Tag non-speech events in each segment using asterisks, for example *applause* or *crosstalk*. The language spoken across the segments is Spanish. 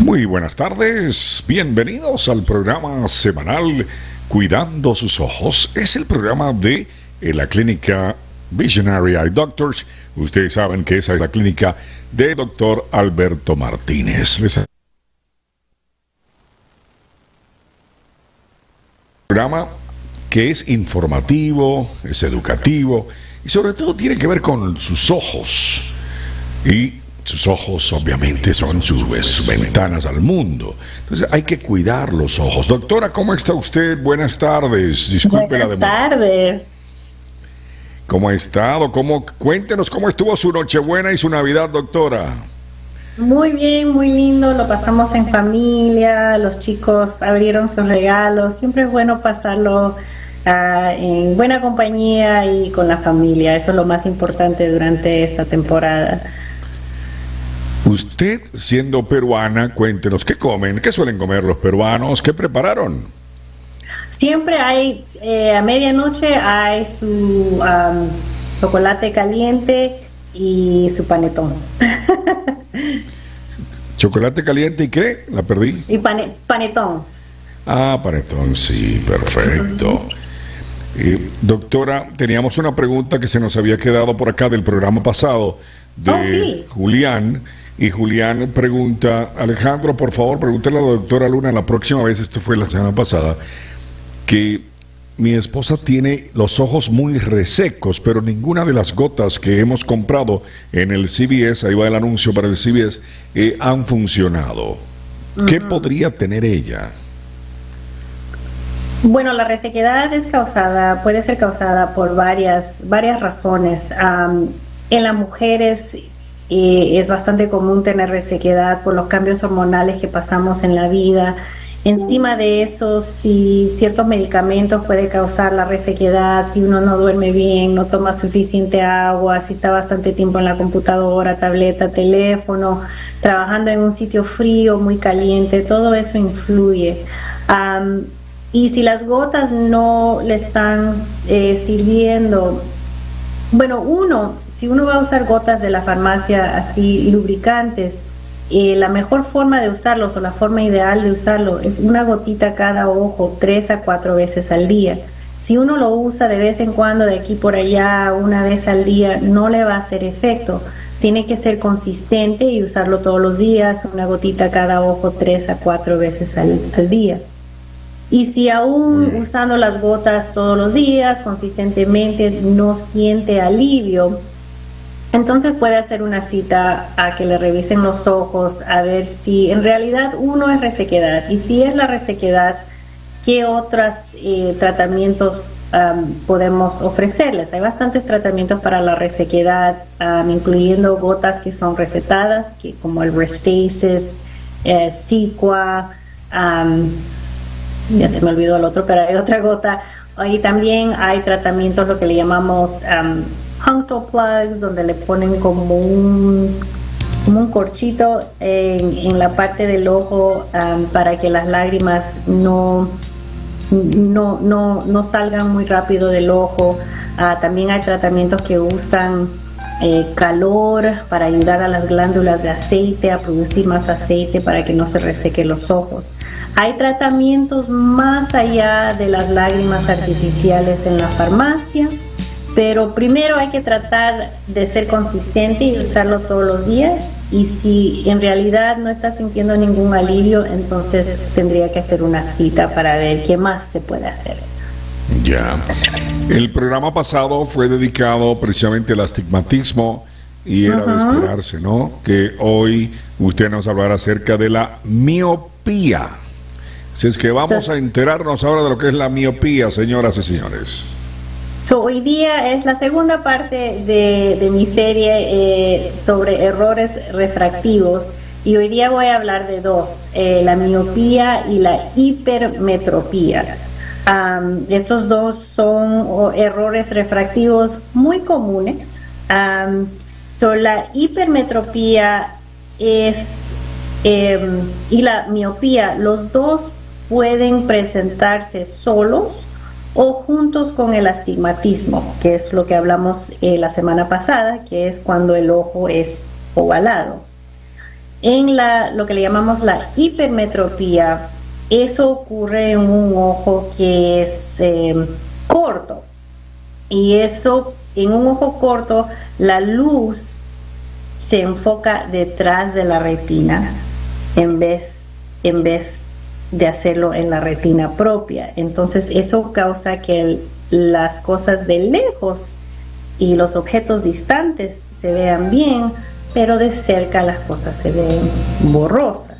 Muy buenas tardes, bienvenidos al programa semanal Cuidando sus ojos. Es el programa de eh, la clínica Visionary Eye Doctors. Ustedes saben que esa es la clínica de doctor Alberto Martínez. Les programa que es informativo, es educativo y sobre todo tiene que ver con sus ojos. Y sus ojos obviamente son sus, sus, ventanas al mundo. Entonces hay que cuidar los ojos. Doctora, ¿cómo está usted? Buenas tardes. Disculpe Buenas la demora. tardes. ¿Cómo ha estado? ¿Cómo, cuéntenos cómo estuvo su Nochebuena y su Navidad, doctora. Muy bien, muy lindo, lo pasamos en familia, los chicos abrieron sus regalos, siempre es bueno pasarlo uh, en buena compañía y con la familia, eso es lo más importante durante esta temporada. Usted, siendo peruana, cuéntenos, ¿qué comen? ¿Qué suelen comer los peruanos? ¿Qué prepararon? Siempre hay, eh, a medianoche hay su um, chocolate caliente y su panetón. *laughs* ¿Chocolate caliente y qué? La perdí. Y panetón. Ah, panetón, sí, perfecto. Eh, doctora, teníamos una pregunta que se nos había quedado por acá del programa pasado de oh, Julián. Y Julián pregunta, Alejandro, por favor, pregúntale a la doctora Luna la próxima vez, esto fue la semana pasada, que mi esposa tiene los ojos muy resecos, pero ninguna de las gotas que hemos comprado en el CBS, ahí va el anuncio para el CBS, eh, han funcionado. ¿Qué podría tener ella? Bueno, la resequedad es causada, puede ser causada por varias, varias razones. en las mujeres es bastante común tener resequedad por los cambios hormonales que pasamos en la vida. Encima de eso, si ciertos medicamentos puede causar la resequedad, si uno no duerme bien, no toma suficiente agua, si está bastante tiempo en la computadora, tableta, teléfono, trabajando en un sitio frío, muy caliente, todo eso influye. y si las gotas no le están eh, sirviendo, bueno, uno, si uno va a usar gotas de la farmacia así lubricantes, eh, la mejor forma de usarlos o la forma ideal de usarlo es una gotita cada ojo tres a cuatro veces al día. Si uno lo usa de vez en cuando, de aquí por allá, una vez al día, no le va a hacer efecto. Tiene que ser consistente y usarlo todos los días, una gotita cada ojo tres a cuatro veces al, al día. Y si aún usando las gotas todos los días, consistentemente, no siente alivio, entonces puede hacer una cita a que le revisen los ojos a ver si en realidad uno es resequedad y si es la resequedad, qué otros eh, tratamientos podemos ofrecerles. Hay bastantes tratamientos para la resequedad, incluyendo gotas que son recetadas, que, como el Restasis, eh, Ciqua, ya se me olvidó el otro, pero hay otra gota. Y también hay tratamientos, lo que le llamamos punctal plugs, donde le ponen como un, como un corchito en, la parte del ojo um, para que las lágrimas no, no, no, no, salgan muy rápido del ojo. Ah, también hay tratamientos que usan eh, calor para ayudar a las glándulas de aceite a producir más aceite para que no se reseque los ojos. Hay tratamientos más allá de las lágrimas artificiales en la farmacia pero primero hay que tratar de ser consistente y usarlo todos los días. Y si en realidad no está sintiendo ningún alivio, entonces tendría que hacer una cita para ver qué más se puede hacer. Ya. El programa pasado fue dedicado precisamente al astigmatismo y era de esperarse, ¿no? Que hoy usted nos hablará acerca de la miopía. Si es que vamos a enterarnos ahora de lo que es la miopía, señoras y señores. So, hoy día es la segunda parte de, mi serie eh, sobre errores refractivos y hoy día voy a hablar de dos, eh, la miopía y la hipermetropía. Estos dos son errores refractivos muy comunes. so, la hipermetropía em, y la miopía, los dos pueden presentarse solos o juntos con el astigmatismo, que es lo que hablamos eh, la semana pasada, que es cuando el ojo es ovalado. En lo que le llamamos la hipermetropía, eso ocurre en un ojo que es eh, corto. Y eso, en un ojo corto, la luz se enfoca detrás de la retina en vez, en vez de hacerlo en la retina propia. Entonces eso causa que las cosas de lejos y los objetos distantes se vean bien, pero de cerca las cosas se ven borrosas.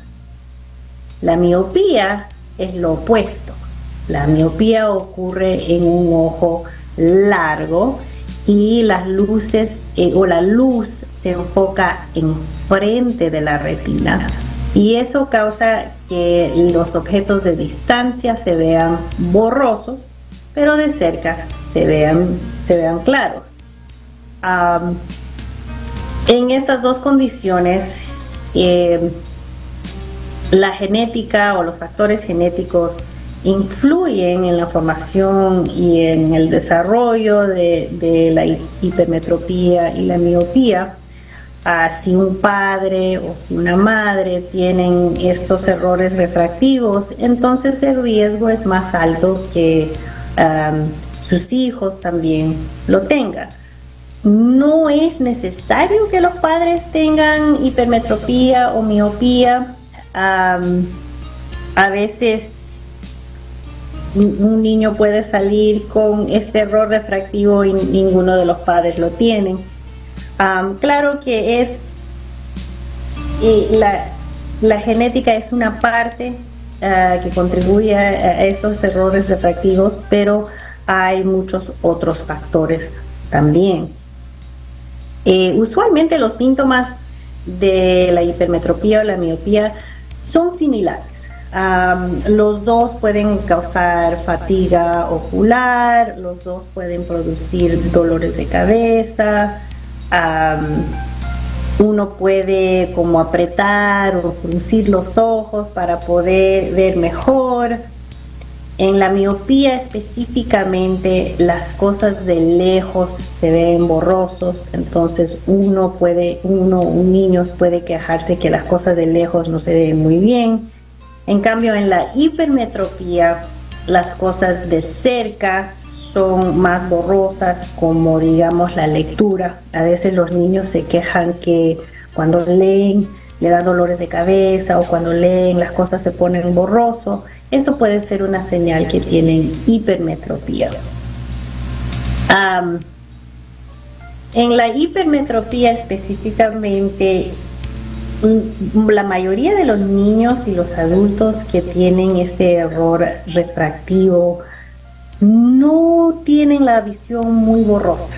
La miopía es lo opuesto. La miopía ocurre en un ojo largo y las luces eh, o la luz se enfoca enfrente de la retina y eso causa que los objetos de distancia se vean borrosos, pero de cerca se vean, se vean claros. en estas dos condiciones, eh, la genética o los factores genéticos influyen en la formación y en el desarrollo de, la hipermetropía y la miopía si un padre o si una madre tienen estos errores refractivos, entonces el riesgo es más alto que sus hijos también lo tengan. No es necesario que los padres tengan hipermetropía o miopía. A veces un niño puede salir con este error refractivo y ninguno de los padres lo tienen claro que es la, genética es una parte ah, que contribuye a, estos errores refractivos, pero hay muchos otros factores también. Eh, usualmente los síntomas de la hipermetropía o la miopía son similares. los dos pueden causar fatiga ocular, los dos pueden producir dolores de cabeza, uno puede como apretar o fruncir los ojos para poder ver mejor. En la miopía específicamente las cosas de lejos se ven borrosos, entonces uno puede, uno, un niño puede quejarse que las cosas de lejos no se ven muy bien. En cambio en la hipermetropía las cosas de cerca son más borrosas, como digamos la lectura. A veces los niños se quejan que cuando leen le da dolores de cabeza o cuando leen las cosas se ponen borroso. Eso puede ser una señal que tienen hipermetropía. en la hipermetropía específicamente, mm, la mayoría de los niños y los adultos que tienen este error refractivo no tienen la visión muy borrosa.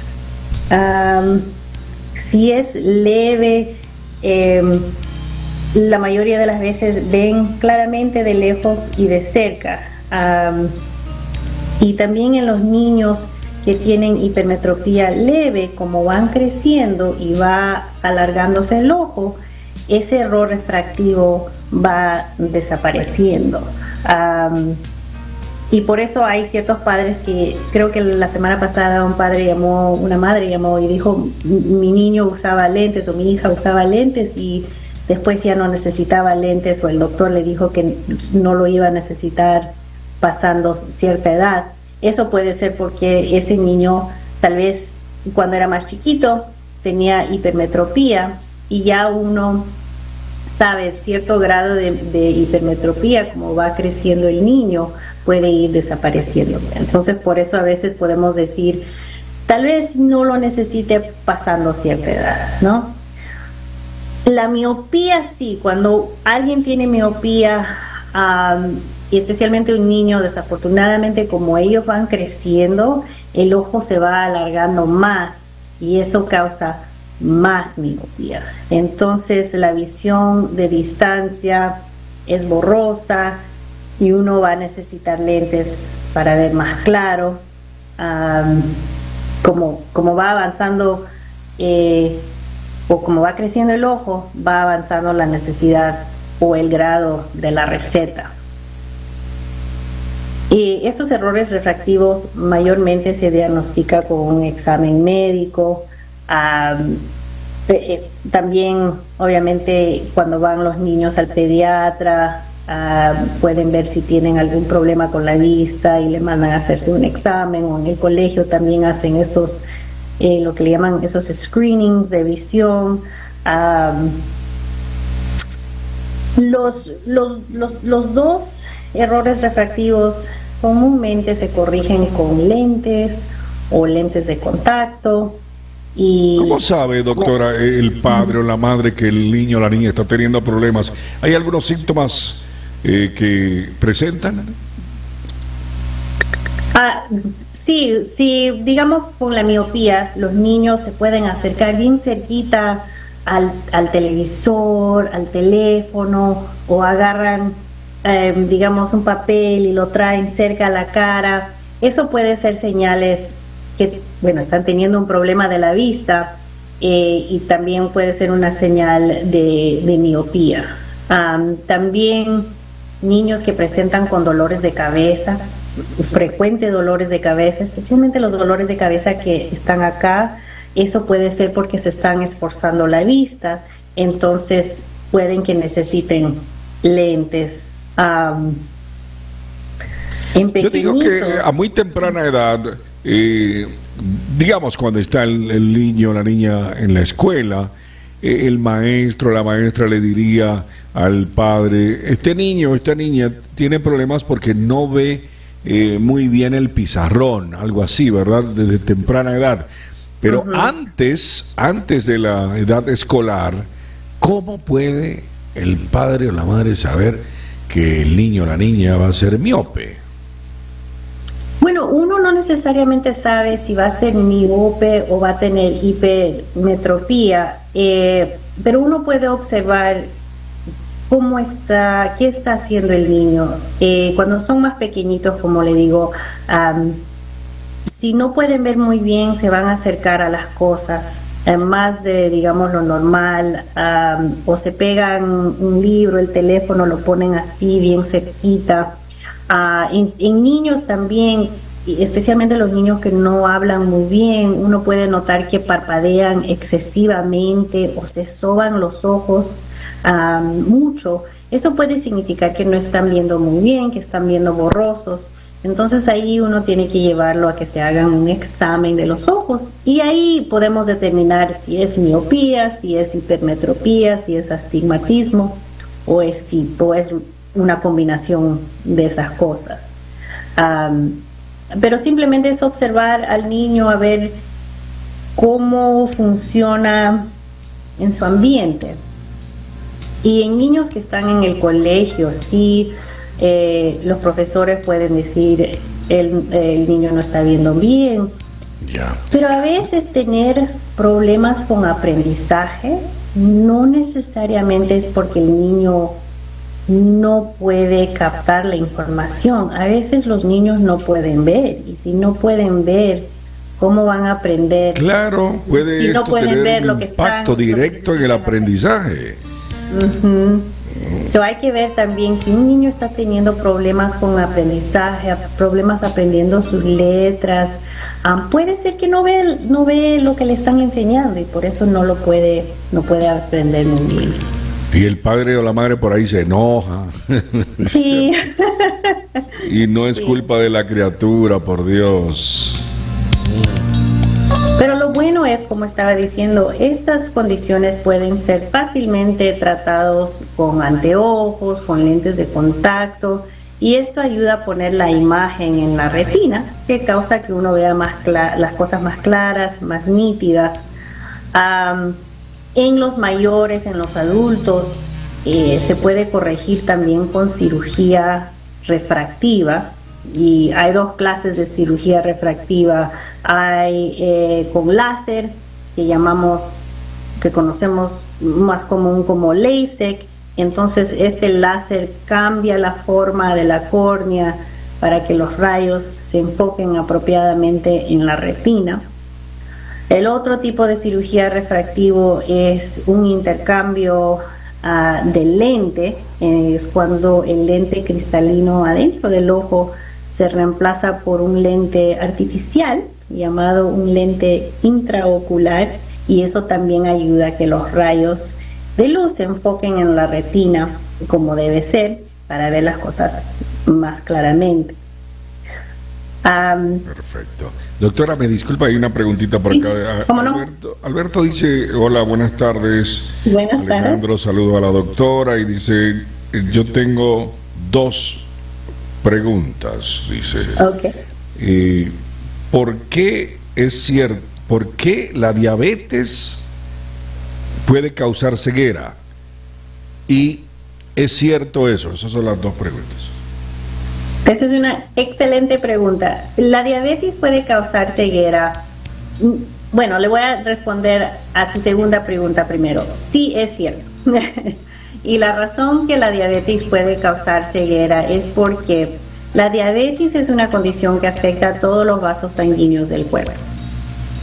si es leve, em, la mayoría de las veces ven claramente de lejos y de cerca. y también en los niños que tienen hipermetropía leve, como van creciendo y va alargándose el ojo, ese error refractivo va desapareciendo. Y por eso hay ciertos padres que creo que la semana pasada un padre llamó, una madre llamó y dijo, mi niño usaba lentes o mi hija usaba lentes y después ya no necesitaba lentes o el doctor le dijo que no lo iba a necesitar pasando cierta edad. Eso puede ser porque ese niño tal vez cuando era más chiquito tenía hipermetropía y ya uno sabe cierto grado de, hipermetropía, como va creciendo el niño, puede ir desapareciéndose. Entonces, por eso a veces podemos decir, tal vez no lo necesite pasando cierta edad, ¿no? La miopía sí, cuando alguien tiene miopía, y especialmente un niño, desafortunadamente como ellos van creciendo, el ojo se va alargando más y eso causa más miopía. Entonces la visión de distancia es borrosa y uno va a necesitar lentes para ver más claro. como, como va avanzando eh, o como va creciendo el ojo, va avanzando la necesidad o el grado de la receta. Y esos errores refractivos mayormente se diagnostican con un examen médico, eh, también, obviamente, cuando van los niños al pediatra, pueden ver si tienen algún problema con la vista y le mandan a hacerse un examen o en el colegio también hacen esos, eh, lo que le llaman esos screenings de visión. los, los, los, los dos errores refractivos comúnmente se corrigen con lentes o lentes de contacto ¿Cómo sabe, doctora, el padre o la madre que el niño o la niña está teniendo problemas? ¿Hay algunos síntomas eh, que presentan? Ah, sí, sí, digamos con la miopía, los niños se pueden acercar bien cerquita al, al televisor, al teléfono, o agarran, em, digamos, un papel y lo traen cerca a la cara. Eso puede ser señales que bueno, están teniendo un problema de la vista eh, y también puede ser una señal de, miopía. también niños que presentan con dolores de cabeza, frecuentes dolores de cabeza, especialmente los dolores de cabeza que están acá, eso puede ser porque se están esforzando la vista, entonces pueden que necesiten lentes. en Yo digo que a muy temprana edad eh, digamos, cuando está el, niño o la niña en la escuela, eh, el maestro o la maestra le diría al padre, este niño o esta niña tiene problemas porque no ve eh, muy bien el pizarrón, algo así, ¿verdad? Desde temprana edad. Pero antes, antes de la edad escolar, ¿cómo puede el padre o la madre saber que el niño o la niña va a ser miope? Bueno, uno no necesariamente sabe si va a ser miope o va a tener hipermetropía, eh, pero uno puede observar cómo está, qué está haciendo el niño. Eh, cuando son más pequeñitos, como le digo, si no pueden ver muy bien, se van a acercar a las cosas eh, más de, digamos, lo normal, o se pegan un libro, el teléfono, lo ponen así, bien cerquita. Ah, en, niños también, especialmente los niños que no hablan muy bien, uno puede notar que parpadean excesivamente o se soban los ojos mucho. Eso puede significar que no están viendo muy bien, que están viendo borrosos. Entonces ahí uno tiene que llevarlo a que se hagan un examen de los ojos y ahí podemos determinar si es miopía, si es hipermetropía, si es astigmatismo o es, si, o es una combinación de esas cosas. pero simplemente es observar al niño a ver cómo funciona en su ambiente. Y en niños que están en el colegio, sí, eh, los profesores pueden decir, el, el, niño no está viendo bien. Pero a veces tener problemas con aprendizaje no necesariamente es porque el niño no puede captar la información. A veces los niños no pueden ver y si no pueden ver, ¿cómo van a aprender? Claro, puede si no pueden ver lo que impacto directo en el aprendizaje. Hay que ver también si un niño está teniendo problemas con aprendizaje, problemas aprendiendo sus letras, ah, puede ser que no ve no ve lo que le están enseñando y por eso no lo puede no puede aprender muy bien. Y el padre o la madre por ahí se enoja. Sí. *laughs* y no es culpa de la criatura, por Dios. Pero lo bueno es, como estaba diciendo, estas condiciones pueden ser fácilmente tratados con anteojos, con lentes de contacto, y esto ayuda a poner la imagen en la retina, que causa que uno vea más las cosas más claras, más nítidas en los mayores, en los adultos, eh, se puede corregir también con cirugía refractiva. Y hay dos clases de cirugía refractiva. Hay eh, con láser, que llamamos, que conocemos más común como LASIK. Entonces este láser cambia la forma de la córnea para que los rayos se enfoquen apropiadamente en la retina. El otro tipo de cirugía refractivo es un intercambio ah, de lente, es cuando el lente cristalino adentro del ojo se reemplaza por un lente artificial llamado un lente intraocular y eso también ayuda a que los rayos de luz se enfoquen en la retina como debe ser para ver las cosas más claramente. Perfecto. Doctora, me disculpa, hay una preguntita por acá. Alberto, Alberto, dice, hola, buenas tardes. Buenas Alejandro, saludo a la doctora y dice, yo tengo dos preguntas, dice. Ok. ¿Por qué es cierto, por qué la diabetes puede causar ceguera? Y es cierto eso, esas son las dos preguntas. Esa es una excelente pregunta. ¿La diabetes puede causar ceguera? Mm, bueno, le voy a responder a su segunda pregunta primero. Sí, es cierto. *laughs* y la razón que la diabetes puede causar ceguera es porque la diabetes es una condición que afecta a todos los vasos sanguíneos del cuerpo.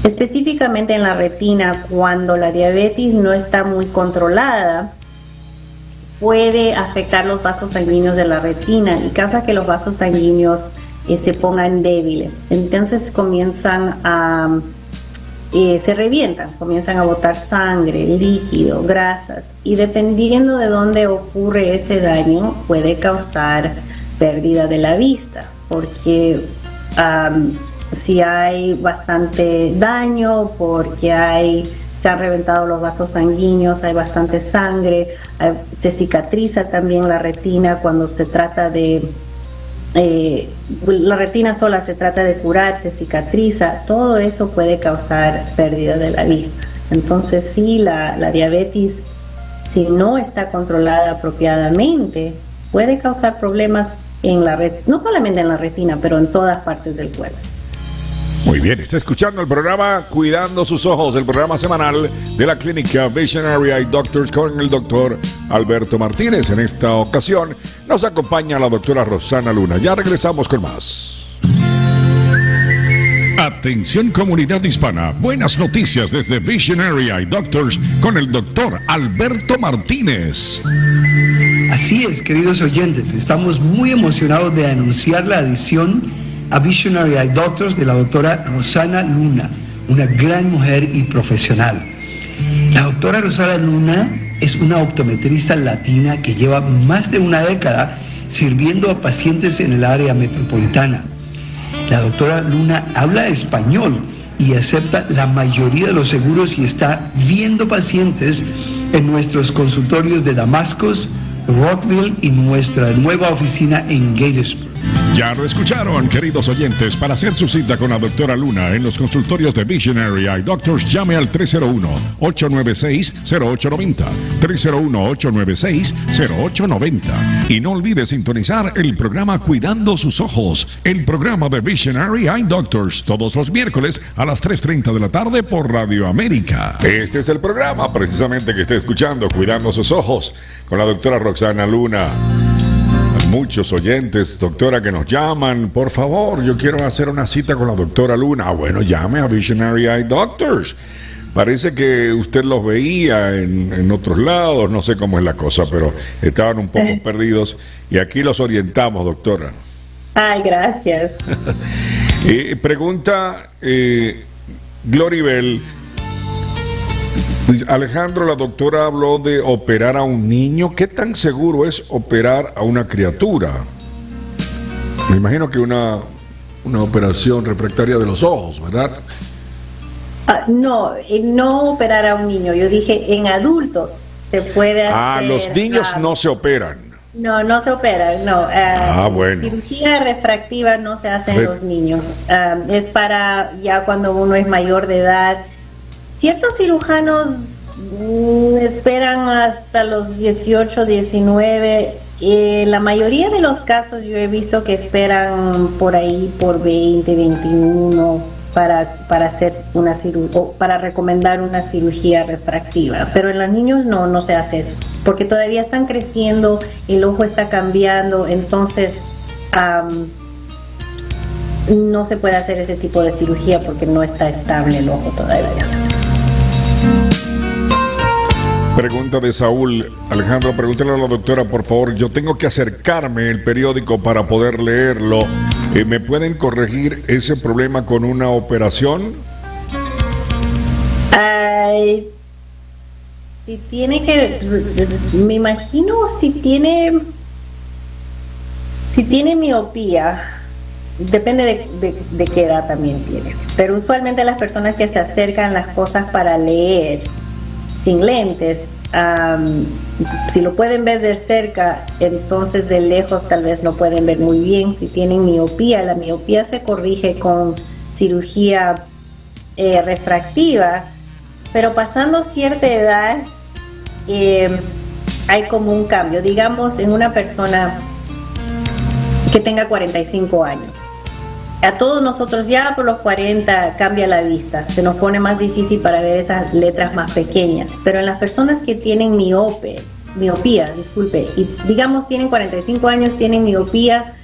Específicamente en la retina, cuando la diabetes no está muy controlada, puede afectar los vasos sanguíneos de la retina y causa que los vasos sanguíneos eh, se pongan débiles. Entonces comienzan a, eh, se revientan, comienzan a botar sangre, líquido, grasas y dependiendo de dónde ocurre ese daño puede causar pérdida de la vista porque si hay bastante daño, porque hay se han reventado los vasos sanguíneos, hay bastante sangre, se cicatriza también la retina cuando se trata de, eh, la retina sola se trata de curar, se cicatriza, todo eso puede causar pérdida de la vista. Entonces sí, la, diabetes, si no está controlada apropiadamente, puede causar problemas en la no solamente en la retina, pero en todas partes del cuerpo. Muy bien, está escuchando el programa Cuidando sus ojos, el programa semanal de la clínica Visionary Eye Doctors con el doctor Alberto Martínez. En esta ocasión nos acompaña la doctora Rosana Luna. Ya regresamos con más. Atención comunidad hispana, buenas noticias desde Visionary Eye Doctors con el doctor Alberto Martínez. Así es, queridos oyentes, estamos muy emocionados de anunciar la adición a Visionary Eye Doctors de la doctora Rosana Luna, una gran mujer y profesional. La doctora Rosana Luna es una optometrista latina que lleva más de una década sirviendo a pacientes en el área metropolitana. La doctora Luna habla español y acepta la mayoría de los seguros y está viendo pacientes en nuestros consultorios de Damascus, Rockville y nuestra nueva oficina en Gatesburg. Ya lo escucharon, queridos oyentes. Para hacer su cita con la doctora Luna en los consultorios de Visionary Eye Doctors, llame al 301-896-0890. 301-896-0890. Y no olvide sintonizar el programa Cuidando sus Ojos, el programa de Visionary Eye Doctors, todos los miércoles a las 3.30 de la tarde por Radio América. Este es el programa precisamente que está escuchando, Cuidando sus Ojos, con la doctora Roxana Luna muchos oyentes, doctora, que nos llaman. Por favor, yo quiero hacer una cita con la doctora Luna. Ah, bueno, llame a Visionary Eye Doctors. Parece que usted los veía en, otros lados, no sé cómo es la cosa, pero estaban un poco *laughs* perdidos y aquí los orientamos, doctora. Ay, gracias. *laughs* eh, pregunta eh, Gloribel, Alejandro, la doctora habló de operar a un niño. ¿Qué tan seguro es operar a una criatura? Me imagino que una, una operación refractaria de los ojos, ¿verdad? Ah, no, eh, no operar a un niño. Yo dije en adultos se puede ah, hacer. Ah, los niños no se operan. No, no se operan, no. Eh, ah, bueno. Cirugía refractiva no se hace en los niños. Ah, es para ya cuando uno es mayor de edad Ciertos cirujanos mm, esperan hasta los 18, 19. Eh, la mayoría de los casos yo he visto que esperan por ahí por 20, 21 para, para hacer una cirugía para recomendar una cirugía refractiva. Pero en los niños no, no se hace eso, porque todavía están creciendo, el ojo está cambiando, entonces no se puede hacer ese tipo de cirugía porque no está estable el ojo todavía. Pregunta de Saúl. Alejandro, pregúntale a la doctora, por favor. Yo tengo que acercarme el periódico para poder leerlo. Eh, ¿Me pueden corregir ese problema con una operación? si tiene que, me imagino si tiene, si tiene miopía, depende de, qué edad también tiene. Pero usualmente las personas que se acercan las cosas para leer sin lentes, si lo pueden ver de cerca, entonces de lejos tal vez no pueden ver muy bien. Si tienen miopía, la miopía se corrige con cirugía eh, refractiva, pero pasando cierta edad eh, hay como un cambio. Digamos, en una persona que tenga 45 años. A todos nosotros ya por los 40 cambia la vista, se nos pone más difícil para ver esas letras más pequeñas, pero en las personas que tienen miope, miopía, disculpe, y digamos tienen 45 años, tienen miopía,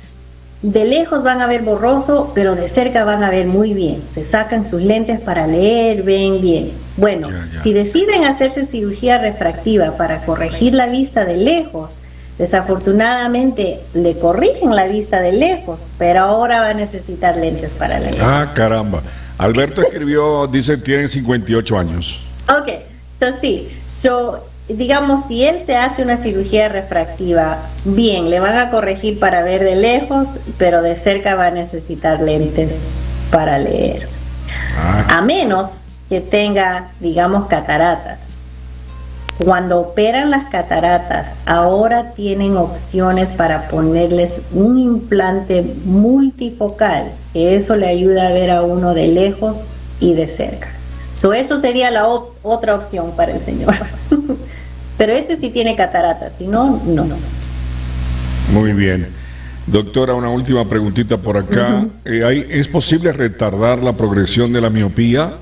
de lejos van a ver borroso, pero de cerca van a ver muy bien. Se sacan sus lentes para leer, ven bien. Bueno, si deciden hacerse cirugía refractiva para corregir la vista de lejos, desafortunadamente le corrigen la vista de lejos, pero ahora va a necesitar lentes para leer. Ah, caramba. Alberto escribió, dice, tiene 58 años. Ok, so sí, so digamos, si él se hace una cirugía refractiva, bien, le van a corregir para ver de lejos, pero de cerca va a necesitar lentes para leer. Ah. A menos que tenga, digamos, cataratas. Cuando operan las cataratas, ahora tienen opciones para ponerles un implante multifocal, que eso le ayuda a ver a uno de lejos y de cerca. So, eso sería la otra opción para el señor. *laughs* Pero eso sí tiene cataratas, si no, no. Muy bien. Doctora, una última preguntita por acá. Eh, ¿Es posible retardar la progresión de la miopía?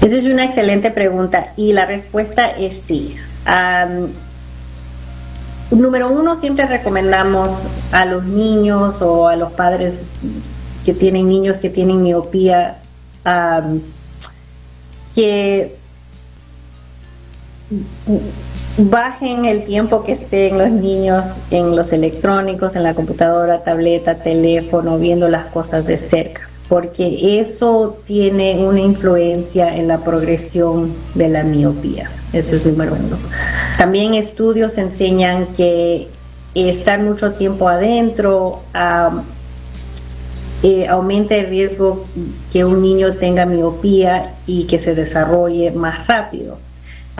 Esa es una excelente pregunta y la respuesta es sí. número uno, siempre recomendamos a los niños o a los padres que tienen niños que tienen miopía que bajen el tiempo que estén los niños en los electrónicos, en la computadora, tableta, teléfono, viendo las cosas de cerca, porque eso tiene una influencia en la progresión de la miopía. Eso es número uno. También estudios enseñan que estar mucho tiempo adentro eh, aumenta el riesgo que un niño tenga miopía y que se desarrolle más rápido